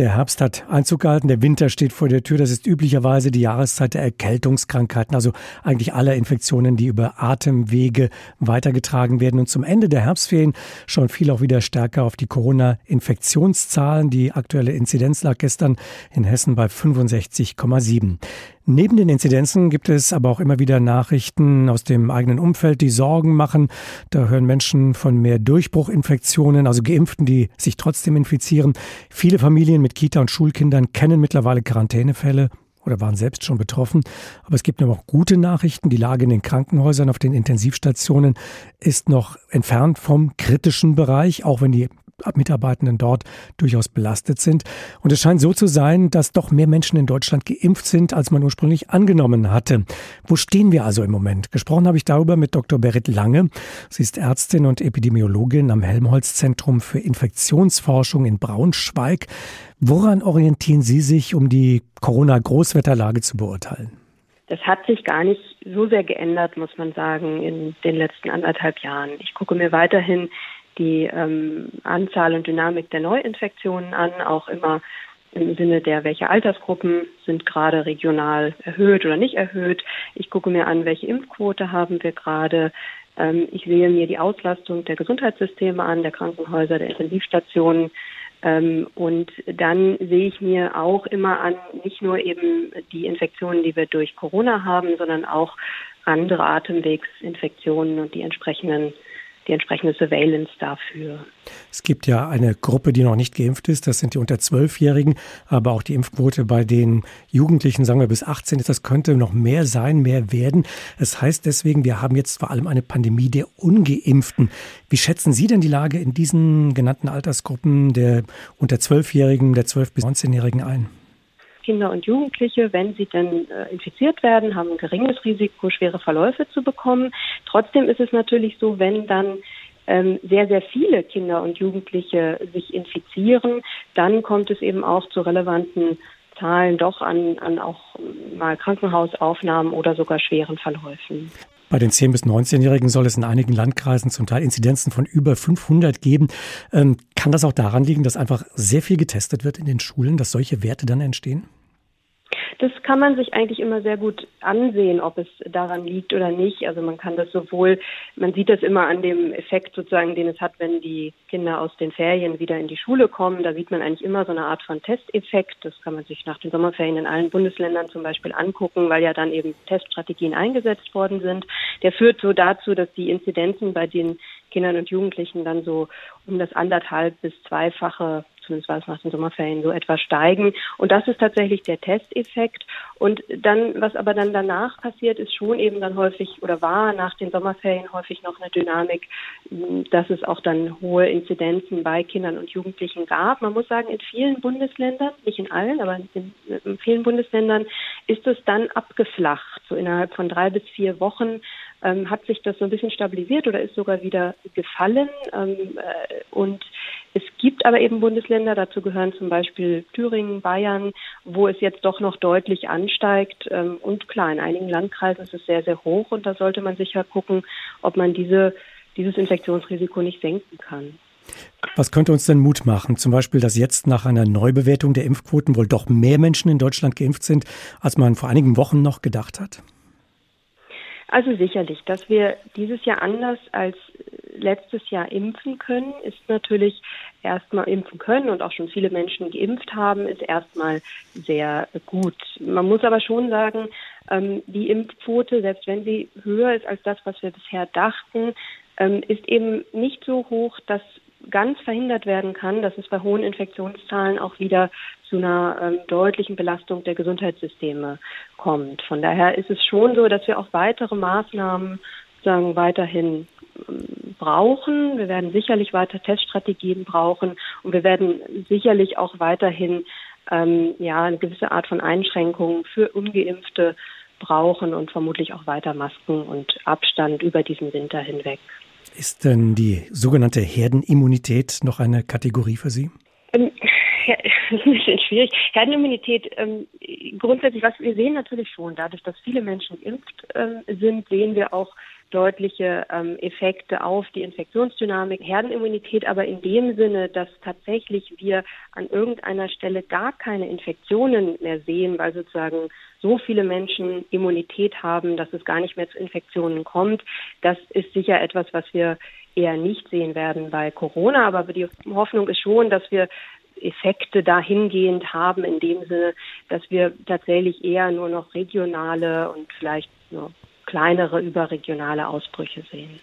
Der Herbst hat Einzug gehalten, der Winter steht vor der Tür. Das ist üblicherweise die Jahreszeit der Erkältungskrankheiten, also eigentlich aller Infektionen, die über Atemwege weitergetragen werden. Und zum Ende der Herbstferien schauen viele auch wieder stärker auf die Corona-Infektionszahlen. Die aktuelle Inzidenz lag gestern in Hessen bei 65,7. Neben den Inzidenzen gibt es aber auch immer wieder Nachrichten aus dem eigenen Umfeld, die Sorgen machen. Da hören Menschen von mehr Durchbruchinfektionen, also Geimpften, die sich trotzdem infizieren. Viele Familien mit Kita- und Schulkindern kennen mittlerweile Quarantänefälle oder waren selbst schon betroffen. Aber es gibt aber auch gute Nachrichten. Die Lage in den Krankenhäusern, auf den Intensivstationen ist noch entfernt vom kritischen Bereich, auch wenn die Mitarbeitenden dort durchaus belastet sind. Und es scheint so zu sein, dass doch mehr Menschen in Deutschland geimpft sind, als man ursprünglich angenommen hatte. Wo stehen wir also im Moment? Gesprochen habe ich darüber mit Dr. Berit Lange. Sie ist Ärztin und Epidemiologin am Helmholtz-Zentrum für Infektionsforschung in Braunschweig. Woran orientieren Sie sich, um die Corona-Großwetterlage zu beurteilen? Das hat sich gar nicht so sehr geändert, muss man sagen, in den letzten anderthalb Jahren. Ich gucke mir weiterhin die ähm, Anzahl und Dynamik der Neuinfektionen an, auch immer im Sinne der, welche Altersgruppen sind gerade regional erhöht oder nicht erhöht. Ich gucke mir an, welche Impfquote haben wir gerade. Ähm, ich sehe mir die Auslastung der Gesundheitssysteme an, der Krankenhäuser, der Intensivstationen. Ähm, und dann sehe ich mir auch immer an, nicht nur eben die Infektionen, die wir durch Corona haben, sondern auch andere Atemwegsinfektionen und die entsprechenden die entsprechende Surveillance dafür. Es gibt ja eine Gruppe, die noch nicht geimpft ist, das sind die unter Zwölfjährigen, aber auch die Impfquote bei den Jugendlichen, sagen wir bis 18 ist, das könnte noch mehr sein, mehr werden. Es heißt deswegen, wir haben jetzt vor allem eine Pandemie der Ungeimpften. Wie schätzen Sie denn die Lage in diesen genannten Altersgruppen der unter Zwölfjährigen, der 12- bis 19-Jährigen ein? Kinder und Jugendliche, wenn sie denn äh, infiziert werden, haben ein geringes Risiko, schwere Verläufe zu bekommen. Trotzdem ist es natürlich so, wenn dann ähm, sehr, sehr viele Kinder und Jugendliche sich infizieren, dann kommt es eben auch zu relevanten Zahlen doch an, an auch mal Krankenhausaufnahmen oder sogar schweren Verläufen. Bei den 10- bis 19-Jährigen soll es in einigen Landkreisen zum Teil Inzidenzen von über 500 geben. Ähm, kann das auch daran liegen, dass einfach sehr viel getestet wird in den Schulen, dass solche Werte dann entstehen? Das kann man sich eigentlich immer sehr gut ansehen, ob es daran liegt oder nicht. Also man kann das sowohl, man sieht das immer an dem Effekt sozusagen, den es hat, wenn die Kinder aus den Ferien wieder in die Schule kommen. Da sieht man eigentlich immer so eine Art von Testeffekt. Das kann man sich nach den Sommerferien in allen Bundesländern zum Beispiel angucken, weil ja dann eben Teststrategien eingesetzt worden sind. Der führt so dazu, dass die Inzidenzen bei den Kindern und Jugendlichen dann so um das anderthalb bis zweifache zumindest nach den Sommerferien so etwas steigen. Und das ist tatsächlich der Testeffekt. Und dann, was aber dann danach passiert, ist schon eben dann häufig oder war nach den Sommerferien häufig noch eine Dynamik, dass es auch dann hohe Inzidenzen bei Kindern und Jugendlichen gab. Man muss sagen, in vielen Bundesländern, nicht in allen, aber in, in vielen Bundesländern ist es dann abgeflacht. So innerhalb von drei bis vier Wochen ähm, hat sich das so ein bisschen stabilisiert oder ist sogar wieder gefallen. Ähm, äh, und es gibt aber eben Bundesländer, dazu gehören zum Beispiel Thüringen, Bayern, wo es jetzt doch noch deutlich ansteigt. Ähm, und klar, in einigen Landkreisen ist es sehr, sehr hoch und da sollte man sicher gucken, ob man diese, dieses Infektionsrisiko nicht senken kann. Was könnte uns denn Mut machen? Zum Beispiel, dass jetzt nach einer Neubewertung der Impfquoten wohl doch mehr Menschen in Deutschland geimpft sind, als man vor einigen Wochen noch gedacht hat? Also sicherlich, dass wir dieses Jahr anders als letztes Jahr impfen können, ist natürlich erstmal impfen können und auch schon viele Menschen geimpft haben, ist erstmal sehr gut. Man muss aber schon sagen, ähm, die Impfquote, selbst wenn sie höher ist als das, was wir bisher dachten, ähm, ist eben nicht so hoch, dass ganz verhindert werden kann, dass es bei hohen Infektionszahlen auch wieder zu einer ähm, deutlichen Belastung der Gesundheitssysteme kommt. Von daher ist es schon so, dass wir auch weitere Maßnahmen sagen weiterhin brauchen. Wir werden sicherlich weiter Teststrategien brauchen und wir werden sicherlich auch weiterhin ähm, ja eine gewisse Art von Einschränkungen für ungeimpfte brauchen und vermutlich auch weiter Masken und Abstand über diesen Winter hinweg. Ist denn die sogenannte Herdenimmunität noch eine Kategorie für Sie? Ähm, ja, das ist ein bisschen schwierig. Herdenimmunität, ähm, grundsätzlich, was wir sehen natürlich schon, dadurch, dass viele Menschen geimpft ähm, sind, sehen wir auch deutliche ähm, Effekte auf die Infektionsdynamik, Herdenimmunität, aber in dem Sinne, dass tatsächlich wir an irgendeiner Stelle gar keine Infektionen mehr sehen, weil sozusagen so viele Menschen Immunität haben, dass es gar nicht mehr zu Infektionen kommt. Das ist sicher etwas, was wir eher nicht sehen werden bei Corona, aber die Hoffnung ist schon, dass wir Effekte dahingehend haben, in dem Sinne, dass wir tatsächlich eher nur noch regionale und vielleicht nur kleinere überregionale Ausbrüche sehen.